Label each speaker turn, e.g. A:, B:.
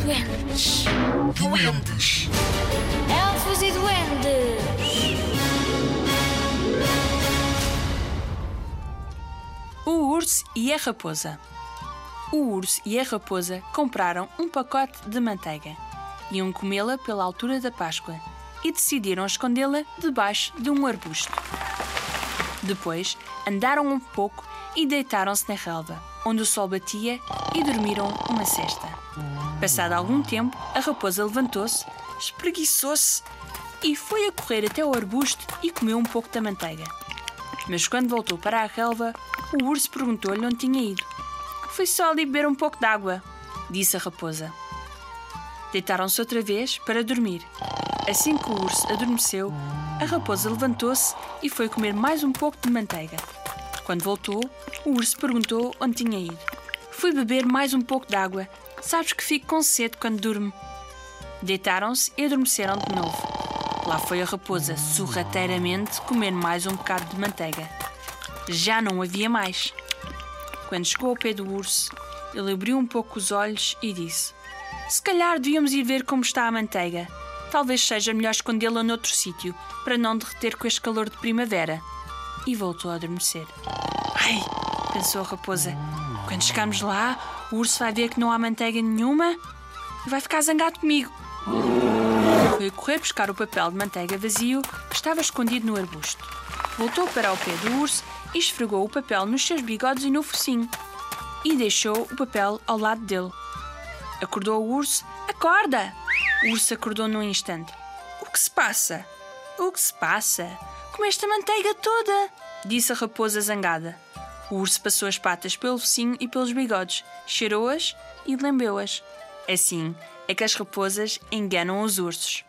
A: duendes.
B: Duendes.
A: Elfos e duendes.
C: O urso e a raposa. O urso e a raposa compraram um pacote de manteiga. Iam comê-la pela altura da Páscoa e decidiram escondê-la debaixo de um arbusto. Depois andaram um pouco e deitaram-se na relva, onde o sol batia, e dormiram uma cesta. Passado algum tempo, a raposa levantou-se, espreguiçou-se e foi a correr até ao arbusto e comeu um pouco da manteiga. Mas quando voltou para a relva, o urso perguntou-lhe onde tinha ido. Fui só ali beber um pouco de água, disse a raposa. Deitaram-se outra vez para dormir. Assim que o urso adormeceu, a raposa levantou-se e foi comer mais um pouco de manteiga. Quando voltou, o urso perguntou onde tinha ido. Fui beber mais um pouco de água. Sabes que fico com sede quando durmo. Deitaram-se e adormeceram de novo. Lá foi a raposa, sorrateiramente, comer mais um bocado de manteiga. Já não havia mais. Quando chegou ao pé do urso, ele abriu um pouco os olhos e disse: Se calhar devíamos ir ver como está a manteiga. Talvez seja melhor escondê-la noutro sítio, para não derreter com este calor de primavera. E voltou a adormecer. Ai, pensou a raposa, quando chegarmos lá, o urso vai ver que não há manteiga nenhuma e vai ficar zangado comigo. Foi correr buscar o papel de manteiga vazio que estava escondido no arbusto. Voltou para o pé do urso e esfregou o papel nos seus bigodes e no focinho. E deixou o papel ao lado dele. Acordou o urso. Acorda! O urso acordou num instante. O que se passa? O que se passa? Comeste a manteiga toda! Disse a raposa zangada. O urso passou as patas pelo focinho e pelos bigodes, cheirou-as e lambeu-as. Assim é que as raposas enganam os ursos.